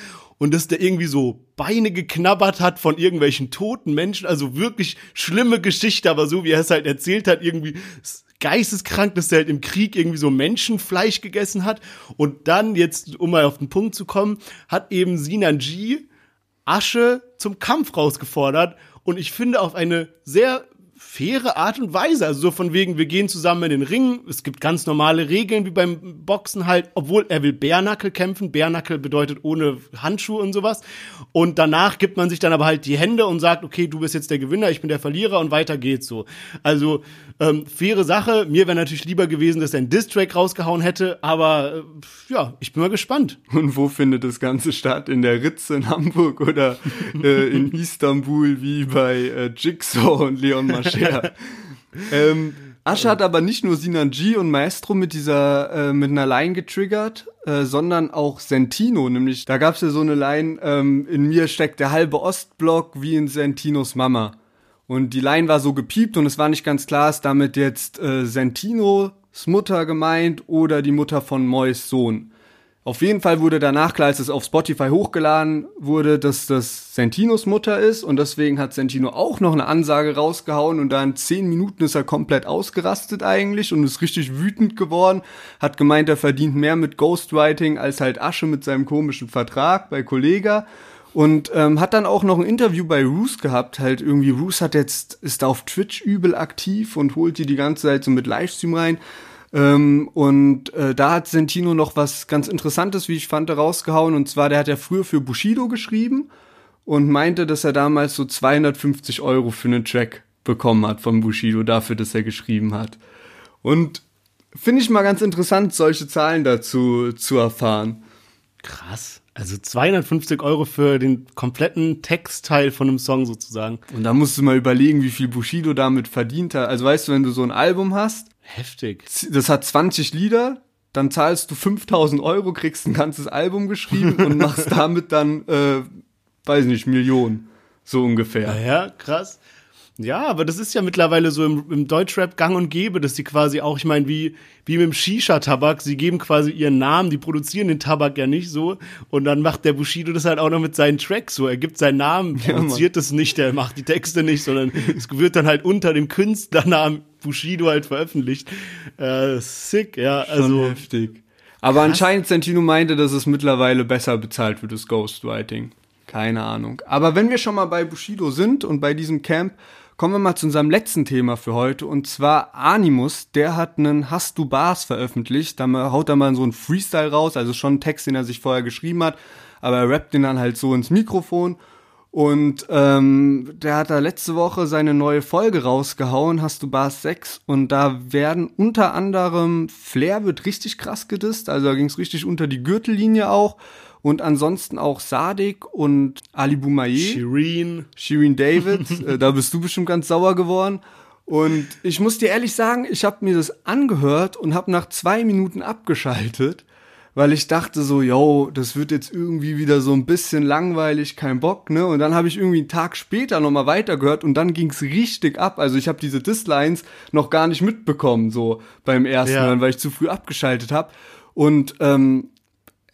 und dass der irgendwie so Beine geknabbert hat von irgendwelchen toten Menschen. Also wirklich schlimme Geschichte, aber so wie er es halt erzählt hat, irgendwie geisteskrank, dass er halt im Krieg irgendwie so Menschenfleisch gegessen hat. Und dann, jetzt, um mal auf den Punkt zu kommen, hat eben Sinan G Asche zum Kampf rausgefordert. Und ich finde auf eine sehr faire Art und Weise. Also so von wegen, wir gehen zusammen in den Ring. Es gibt ganz normale Regeln wie beim Boxen halt, obwohl er will Bärnackel kämpfen. Bärnackel bedeutet ohne Handschuhe und sowas. Und danach gibt man sich dann aber halt die Hände und sagt, okay, du bist jetzt der Gewinner, ich bin der Verlierer und weiter geht's so. Also ähm, faire Sache. Mir wäre natürlich lieber gewesen, dass er einen Distrack rausgehauen hätte, aber äh, ja, ich bin mal gespannt. Und wo findet das Ganze statt? In der Ritze in Hamburg oder äh, in Istanbul wie bei äh, Jigsaw und Leon Mascher? ähm, Asche hat aber nicht nur Sinan G und Maestro mit dieser, äh, mit einer Line getriggert, äh, sondern auch Sentino, nämlich da gab's ja so eine Line, ähm, in mir steckt der halbe Ostblock wie in Sentinos Mama. Und die Line war so gepiept und es war nicht ganz klar, ist damit jetzt äh, Sentinos Mutter gemeint oder die Mutter von Mois Sohn. Auf jeden Fall wurde danach klar, als es auf Spotify hochgeladen wurde, dass das Sentinos Mutter ist. Und deswegen hat Sentino auch noch eine Ansage rausgehauen. Und da in zehn Minuten ist er komplett ausgerastet eigentlich und ist richtig wütend geworden, hat gemeint, er verdient mehr mit Ghostwriting als halt Asche mit seinem komischen Vertrag bei Kollega. Und ähm, hat dann auch noch ein Interview bei Roos gehabt, halt irgendwie Roos hat jetzt, ist da auf Twitch übel aktiv und holt die die ganze Zeit so mit Livestream rein ähm, und äh, da hat Sentino noch was ganz Interessantes, wie ich fand, rausgehauen. Und zwar, der hat ja früher für Bushido geschrieben und meinte, dass er damals so 250 Euro für einen Track bekommen hat von Bushido dafür, dass er geschrieben hat. Und finde ich mal ganz interessant, solche Zahlen dazu zu erfahren. Krass. Also 250 Euro für den kompletten Textteil von einem Song sozusagen. Und da musst du mal überlegen, wie viel Bushido damit verdient hat. Also weißt du, wenn du so ein Album hast Heftig. das hat 20 Lieder, dann zahlst du 5000 Euro, kriegst ein ganzes Album geschrieben und machst damit dann, äh, weiß nicht, Millionen. So ungefähr. Ja, krass. Ja, aber das ist ja mittlerweile so im, im Deutschrap gang und gäbe, dass die quasi auch, ich meine, wie, wie mit dem Shisha-Tabak, sie geben quasi ihren Namen, die produzieren den Tabak ja nicht so und dann macht der Bushido das halt auch noch mit seinen Tracks so. Er gibt seinen Namen, produziert es nicht, er macht die Texte nicht, sondern es wird dann halt unter dem Künstlernamen Bushido halt veröffentlicht. Äh, sick, ja, also. Schon heftig. Aber anscheinend Santino meinte, dass es mittlerweile besser bezahlt wird, das Ghostwriting. Keine Ahnung. Aber wenn wir schon mal bei Bushido sind und bei diesem Camp, kommen wir mal zu unserem letzten Thema für heute. Und zwar Animus, der hat einen Hast du Bars veröffentlicht. Da haut er mal so einen Freestyle raus, also schon einen Text, den er sich vorher geschrieben hat. Aber er rappt den dann halt so ins Mikrofon. Und ähm, der hat da letzte Woche seine neue Folge rausgehauen, hast du Bars 6. Und da werden unter anderem Flair wird richtig krass gedisst, also da ging es richtig unter die Gürtellinie auch. Und ansonsten auch Sadik und Ali Boumaier. Shireen. Shirin David, äh, da bist du bestimmt ganz sauer geworden. Und ich muss dir ehrlich sagen, ich habe mir das angehört und habe nach zwei Minuten abgeschaltet, weil ich dachte so, yo, das wird jetzt irgendwie wieder so ein bisschen langweilig, kein Bock, ne? Und dann habe ich irgendwie einen Tag später nochmal weitergehört und dann ging's richtig ab. Also ich habe diese Dislines noch gar nicht mitbekommen, so beim ersten Ja. Hören, weil ich zu früh abgeschaltet habe. Und ähm,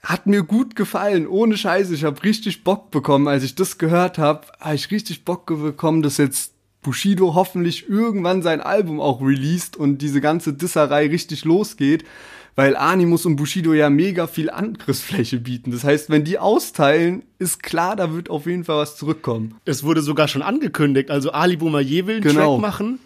hat mir gut gefallen, ohne Scheiße. Ich habe richtig Bock bekommen, als ich das gehört habe, habe ich richtig Bock bekommen, dass jetzt Bushido hoffentlich irgendwann sein Album auch released und diese ganze Disserei richtig losgeht, weil Animus und Bushido ja mega viel Angriffsfläche bieten. Das heißt, wenn die austeilen, ist klar, da wird auf jeden Fall was zurückkommen. Es wurde sogar schon angekündigt. Also Ali Boumaier will einen Genau. Track machen.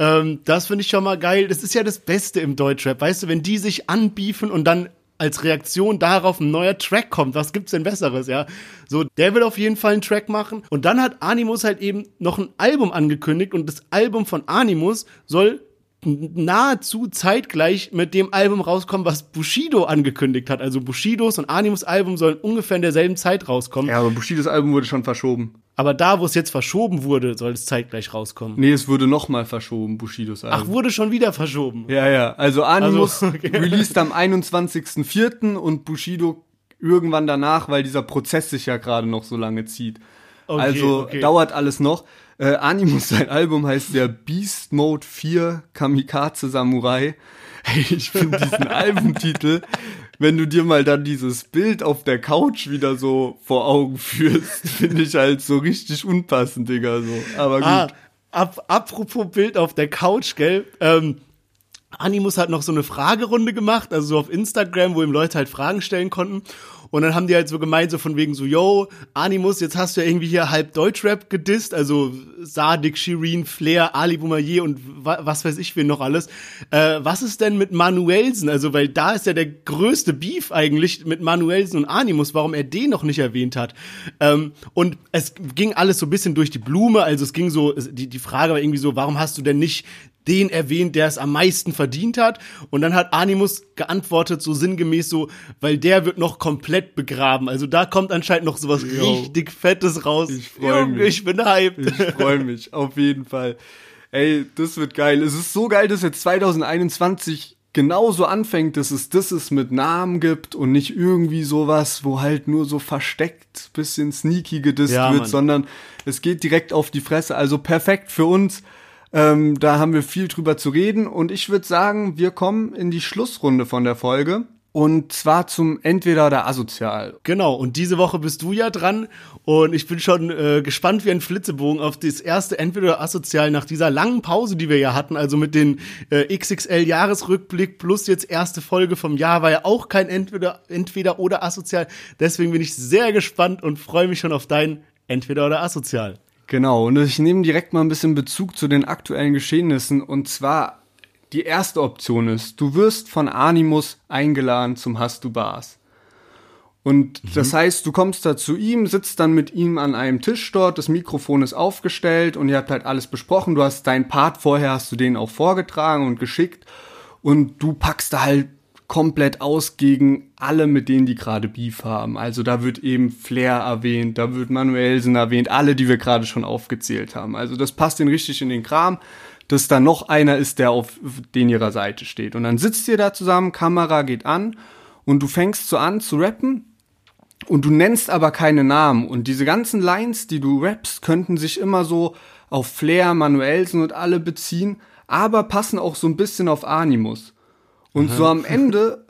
Ähm, das finde ich schon mal geil. Das ist ja das Beste im Deutschrap. Weißt du, wenn die sich anbiefen und dann als Reaktion darauf ein neuer Track kommt, was gibt's denn Besseres, ja? So, der will auf jeden Fall einen Track machen. Und dann hat Animus halt eben noch ein Album angekündigt und das Album von Animus soll nahezu zeitgleich mit dem Album rauskommen, was Bushido angekündigt hat. Also Bushidos und Animus Album sollen ungefähr in derselben Zeit rauskommen. Ja, aber Bushidos Album wurde schon verschoben. Aber da, wo es jetzt verschoben wurde, soll es zeitgleich rauskommen. Nee, es wurde nochmal verschoben, Bushidos Album. Ach, wurde schon wieder verschoben. Ja, ja. Also Animus Also, okay. released am 21.04. und Bushido irgendwann danach, weil dieser Prozess sich ja gerade noch so lange zieht. Okay, also okay. dauert alles noch. Äh, Animus, sein Album heißt der Beast Mode 4 Kamikaze Samurai. Hey, ich finde diesen Albumtitel, wenn du dir mal dann dieses Bild auf der Couch wieder so vor Augen führst, finde ich halt so richtig unpassend, Digga, so. Aber gut. Ah, ab, apropos Bild auf der Couch, gell? Ähm, Animus hat noch so eine Fragerunde gemacht, also so auf Instagram, wo ihm Leute halt Fragen stellen konnten. Und dann haben die halt so gemeint, so von wegen so, yo, Animus, jetzt hast du ja irgendwie hier halb Deutschrap gedisst, also Sadik, Shirin, Flair, Ali Boumaier und wa was weiß ich wen noch alles. Äh, was ist denn mit Manuelsen? Also, weil da ist ja der größte Beef eigentlich mit Manuelsen und Animus, warum er den noch nicht erwähnt hat. Ähm, und es ging alles so ein bisschen durch die Blume, also es ging so, die, die Frage war irgendwie so, warum hast du denn nicht den erwähnt, der es am meisten verdient hat. Und dann hat Animus geantwortet, so sinngemäß so, weil der wird noch komplett begraben. Also da kommt anscheinend noch sowas Yo. richtig Fettes raus. Ich freu mich. Ich bin hyped. Ich freue mich, auf jeden Fall. Ey, das wird geil. Es ist so geil, dass jetzt 2021 genauso anfängt, dass es das es mit Namen gibt und nicht irgendwie sowas, wo halt nur so versteckt bisschen sneaky gedisst Ja, wird, Mann. sondern es geht direkt auf die Fresse. Also perfekt für uns. Ähm, da haben wir viel drüber zu reden und ich würde sagen, wir kommen in die Schlussrunde von der Folge. Und zwar zum Entweder oder Asozial. Genau, und diese Woche bist du ja dran und ich bin schon äh, gespannt wie ein Flitzebogen auf das erste Entweder asozial nach dieser langen Pause, die wir ja hatten, also mit den äh, XXL Jahresrückblick plus jetzt erste Folge vom Jahr war ja auch kein Entweder Entweder oder asozial. Deswegen bin ich sehr gespannt und freue mich schon auf dein Entweder oder asozial. Genau, und ich nehme direkt mal ein bisschen Bezug zu den aktuellen Geschehnissen. Und zwar, die erste Option ist, du wirst von Animus eingeladen zum Hast du Bars. Und das heißt, du kommst da zu ihm, sitzt dann mit ihm an einem Tisch dort, das Mikrofon ist aufgestellt und ihr habt halt alles besprochen. Du hast deinen Part vorher, hast du den auch vorgetragen und geschickt. Und du packst da halt komplett aus gegen alle, mit denen die gerade Beef haben. Also da wird eben Flair erwähnt, da wird Manuelsen erwähnt, alle, die wir gerade schon aufgezählt haben. Also das passt den richtig in den Kram, dass da noch einer ist, der auf den ihrer Seite steht. Und dann sitzt ihr da zusammen, Kamera geht an und du fängst so an zu rappen und du nennst aber keine Namen. Und diese ganzen Lines, die du rappst, könnten sich immer so auf Flair, Manuelsen und alle beziehen, aber passen auch so ein bisschen auf Animus. Und so am Ende,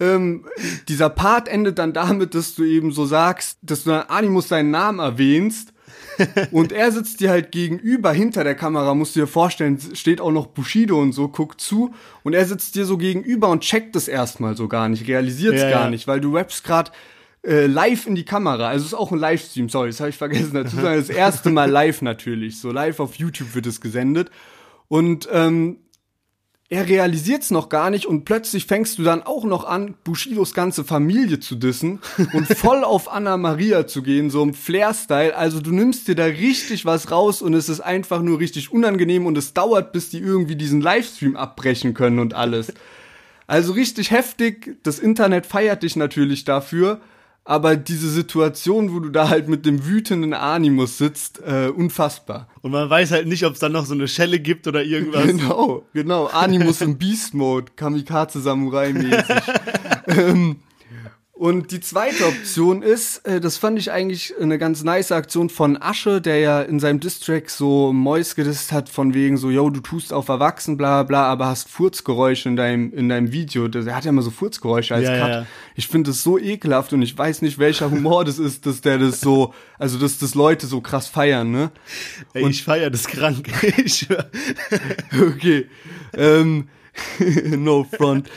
ähm, dieser Part endet dann damit, dass du eben so sagst, dass du dann Animus seinen Namen erwähnst. und er sitzt dir halt gegenüber hinter der Kamera, musst du dir vorstellen, steht auch noch Bushido und so, guckt zu und er sitzt dir so gegenüber und checkt es erstmal so gar nicht, realisiert es Ja, gar ja. nicht, weil du rappst gerade äh, live in die Kamera. Also es ist auch ein Livestream, sorry, das habe ich vergessen dazu zu sagen. Das erste Mal live natürlich. So live auf YouTube wird es gesendet. Und ähm, er realisiert es noch gar nicht und plötzlich fängst du dann auch noch an, Bushidos ganze Familie zu dissen und voll auf Anna Maria zu gehen, so im Flair-Style. Also du nimmst dir da richtig was raus und es ist einfach nur richtig unangenehm und es dauert, bis die irgendwie diesen Livestream abbrechen können und alles. Also richtig heftig. Das Internet feiert dich natürlich dafür. Aber diese Situation, wo du da halt mit dem wütenden Animus sitzt, äh, unfassbar. Und man weiß halt nicht, ob es dann noch so eine Schelle gibt oder irgendwas. Genau, genau. Animus im Beast Mode, Kamikaze Samurai mäßig. ähm, und die zweite Option ist, äh, das fand ich eigentlich eine ganz nice Aktion von Asche, der ja in seinem Distrack so Mois gedisst hat, von wegen so, yo, du tust auf erwachsen, bla bla, aber hast Furzgeräusche in deinem, in deinem Video. Das- Er hat ja immer so Furzgeräusche als Ja, Cut. ja. Ich finde das so ekelhaft und ich weiß nicht, welcher Humor das ist, dass der das so, also dass das Leute so krass feiern, ne? Ey, ich feier das krank. Okay. ähm, no front.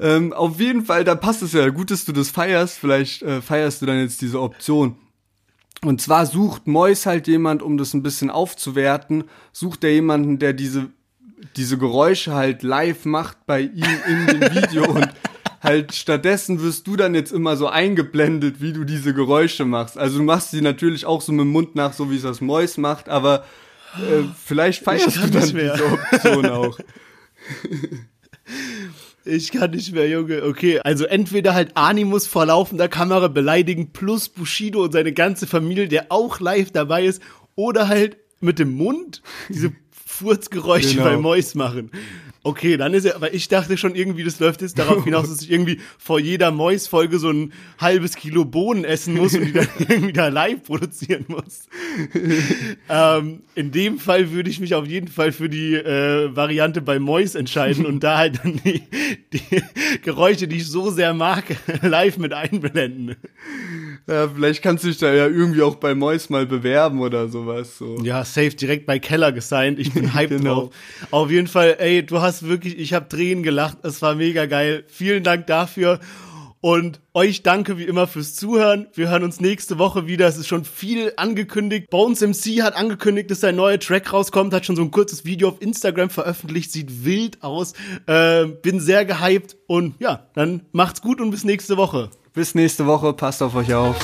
Ähm, auf jeden Fall, da passt es ja. Gut, dass du das feierst. Vielleicht äh, feierst du dann jetzt diese Option. Und zwar sucht Mois halt jemand, um das ein bisschen aufzuwerten, sucht er jemanden, der diese, diese Geräusche halt live macht bei ihm in dem Video und halt stattdessen wirst du dann jetzt immer so eingeblendet, wie du diese Geräusche machst. Also du machst sie natürlich auch so mit dem Mund nach, so wie es das Mois macht, aber äh, vielleicht feierst du dann diese Option auch. Ich kann nicht mehr, Junge. Okay, also entweder halt Animus vor laufender Kamera beleidigen plus Bushido und seine ganze Familie, der auch live dabei ist, oder halt mit dem Mund diese Furzgeräusche Genau. bei Mois machen. Okay, dann ist er, aber ich dachte schon irgendwie, das läuft jetzt darauf hinaus, dass ich irgendwie vor jeder Mois-Folge so ein halbes Kilo Bohnen essen muss und die dann irgendwie da live produzieren muss. ähm, in dem Fall würde ich mich auf jeden Fall für die äh, Variante bei Mois entscheiden und da halt dann die, die Geräusche, die ich so sehr mag, live mit einblenden. Ja, vielleicht kannst du dich da ja irgendwie auch bei Mois mal bewerben oder sowas. So. Ja, safe direkt bei Keller gesigned. Ich bin hyped Genau. drauf. Auf jeden Fall, ey, du hast wirklich, ich habe Tränen gelacht. Es war mega geil. Vielen Dank dafür. Und euch danke wie immer fürs Zuhören. Wir hören uns nächste Woche wieder. Es ist schon viel angekündigt. Bones MC hat angekündigt, dass sein neuer Track rauskommt, hat schon so ein kurzes Video auf Instagram veröffentlicht, sieht wild aus. Äh, bin sehr gehypt und ja, dann macht's gut und bis nächste Woche. Bis nächste Woche, passt auf euch auf.